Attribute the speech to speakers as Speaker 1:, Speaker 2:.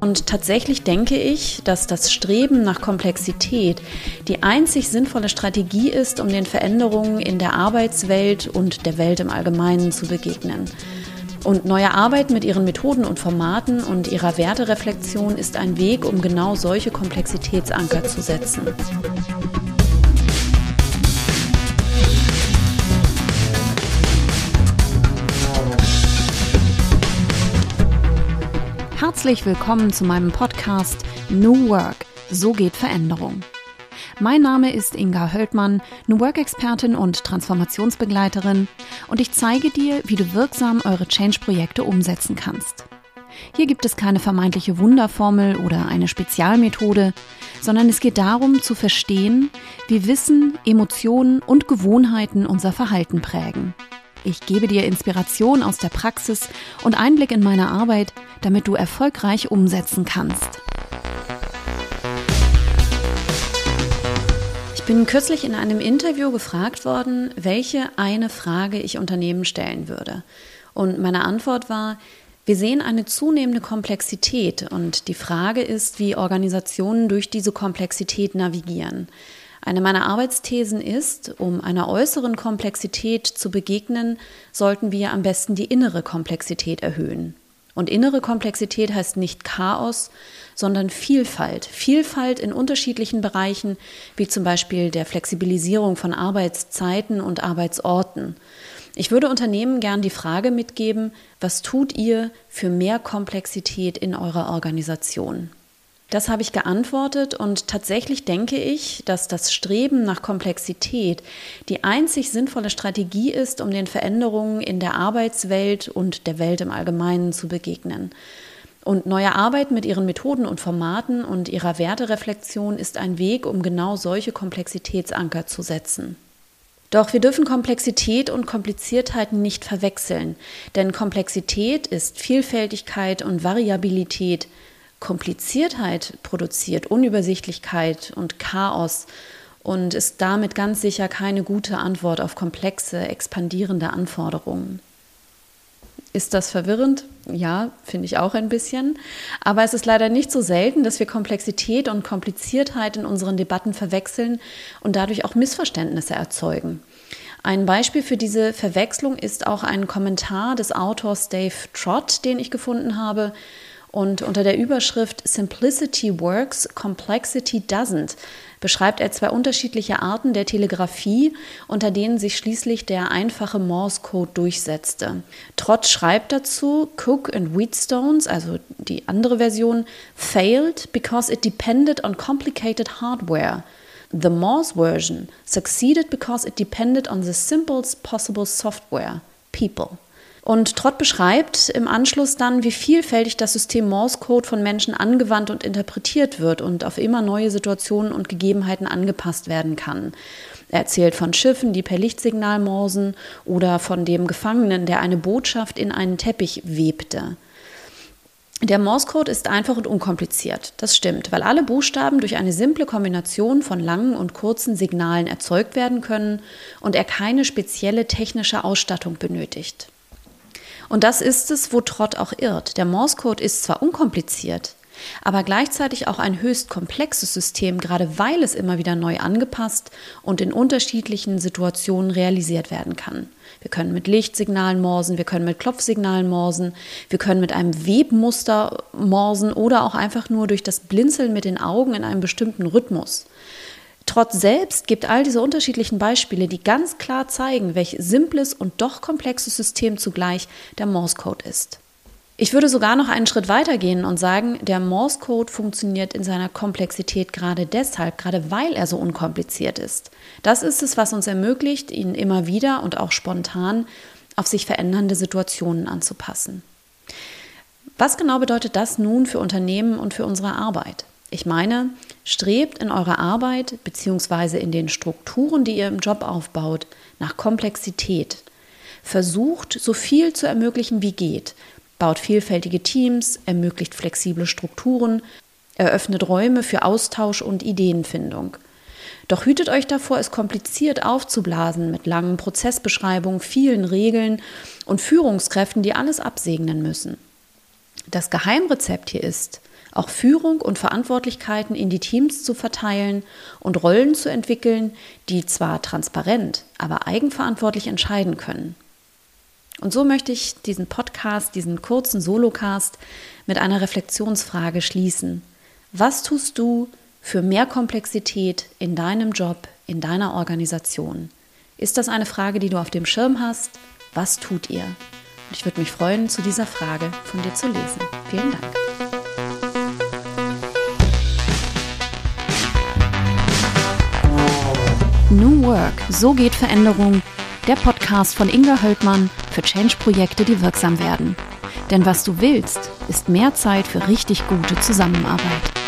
Speaker 1: Und tatsächlich denke ich, dass das Streben nach Komplexität die einzig sinnvolle Strategie ist, um den Veränderungen in der Arbeitswelt und der Welt im Allgemeinen zu begegnen. Und neue Arbeit mit ihren Methoden und Formaten und ihrer Wertereflexion ist ein Weg, um genau solche Komplexitätsanker zu setzen. Herzlich willkommen zu meinem Podcast New Work. So geht Veränderung. Mein Name ist Inga Höldmann, New Work-Expertin und Transformationsbegleiterin und ich zeige dir, wie du wirksam eure Change-Projekte umsetzen kannst. Hier gibt es keine vermeintliche Wunderformel oder eine Spezialmethode, sondern es geht darum zu verstehen, wie Wissen, Emotionen und Gewohnheiten unser Verhalten prägen. Ich gebe dir Inspiration aus der Praxis und Einblick in meine Arbeit, damit du erfolgreich umsetzen kannst. Ich bin kürzlich in einem Interview gefragt worden, welche eine Frage ich Unternehmen stellen würde. Und meine Antwort war, wir sehen eine zunehmende Komplexität und die Frage ist, wie Organisationen durch diese Komplexität navigieren. Eine meiner Arbeitsthesen ist, um einer äußeren Komplexität zu begegnen, sollten wir am besten die innere Komplexität erhöhen. Und innere Komplexität heißt nicht Chaos, sondern Vielfalt. Vielfalt in unterschiedlichen Bereichen, wie zum Beispiel der Flexibilisierung von Arbeitszeiten und Arbeitsorten. Ich würde Unternehmen gern die Frage mitgeben, was tut ihr für mehr Komplexität in eurer Organisation? Das habe ich geantwortet und tatsächlich denke ich, dass das Streben nach Komplexität die einzig sinnvolle Strategie ist, um den Veränderungen in der Arbeitswelt und der Welt im Allgemeinen zu begegnen. Und neue Arbeit mit ihren Methoden und Formaten und ihrer Wertereflexion ist ein Weg, um genau solche Komplexitätsanker zu setzen. Doch wir dürfen Komplexität und Kompliziertheit nicht verwechseln, denn Komplexität ist Vielfältigkeit und Variabilität, Kompliziertheit produziert, Unübersichtlichkeit und Chaos und ist damit ganz sicher keine gute Antwort auf komplexe, expandierende Anforderungen. Ist das verwirrend? Ja, finde ich auch ein bisschen. Aber es ist leider nicht so selten, dass wir Komplexität und Kompliziertheit in unseren Debatten verwechseln und dadurch auch Missverständnisse erzeugen. Ein Beispiel für diese Verwechslung ist auch ein Kommentar des Autors Dave Trott, den ich gefunden habe, und unter der Überschrift Simplicity Works, Complexity Doesn't beschreibt er zwei unterschiedliche Arten der Telegrafie, unter denen sich schließlich der einfache Morse-Code durchsetzte. Trott schreibt dazu, Cook and Wheatstones, also die andere Version, failed because it depended on complicated hardware. The Morse version succeeded because it depended on the simplest possible software, people. Und Trott beschreibt im Anschluss dann, wie vielfältig das System Morse Code von Menschen angewandt und interpretiert wird und auf immer neue Situationen und Gegebenheiten angepasst werden kann. Er erzählt von Schiffen, die per Lichtsignal morsen oder von dem Gefangenen, der eine Botschaft in einen Teppich webte. Der Morse-Code ist einfach und unkompliziert. Das stimmt, weil alle Buchstaben durch eine simple Kombination von langen und kurzen Signalen erzeugt werden können und er keine spezielle technische Ausstattung benötigt. Und das ist es, wo Trott auch irrt. Der Morse-Code ist zwar unkompliziert, aber gleichzeitig auch ein höchst komplexes System, gerade weil es immer wieder neu angepasst und in unterschiedlichen Situationen realisiert werden kann. Wir können mit Lichtsignalen morsen, wir können mit Klopfsignalen morsen, wir können mit einem Webmuster morsen oder auch einfach nur durch das Blinzeln mit den Augen in einem bestimmten Rhythmus. Trotz selbst gibt all diese unterschiedlichen Beispiele, die ganz klar zeigen, welch simples und doch komplexes System zugleich der Morse-Code ist. Ich würde sogar noch einen Schritt weiter gehen und sagen, der Morse-Code funktioniert in seiner Komplexität gerade deshalb, gerade weil er so unkompliziert ist. Das ist es, was uns ermöglicht, ihn immer wieder und auch spontan auf sich verändernde Situationen anzupassen. Was genau bedeutet das nun für Unternehmen und für unsere Arbeit? Ich meine, strebt in eurer Arbeit bzw. in den Strukturen, die ihr im Job aufbaut, nach Komplexität. Versucht, so viel zu ermöglichen wie geht. Baut vielfältige Teams, ermöglicht flexible Strukturen, eröffnet Räume für Austausch und Ideenfindung. Doch hütet euch davor, es kompliziert aufzublasen mit langen Prozessbeschreibungen, vielen Regeln und Führungskräften, die alles absegnen müssen. Das Geheimrezept hier ist, auch Führung und Verantwortlichkeiten in die Teams zu verteilen und Rollen zu entwickeln, die zwar transparent, aber eigenverantwortlich entscheiden können. Und so möchte ich diesen Podcast, diesen kurzen Solocast mit einer Reflexionsfrage schließen. Was tust du für mehr Komplexität in deinem Job, in deiner Organisation? Ist das eine Frage, die du auf dem Schirm hast? Was tut ihr? Und ich würde mich freuen, zu dieser Frage von dir zu lesen. Vielen Dank. Work, so geht Veränderung. Der Podcast von Inga Höldmann für Change-Projekte, die wirksam werden. Denn was du willst, ist mehr Zeit für richtig gute Zusammenarbeit.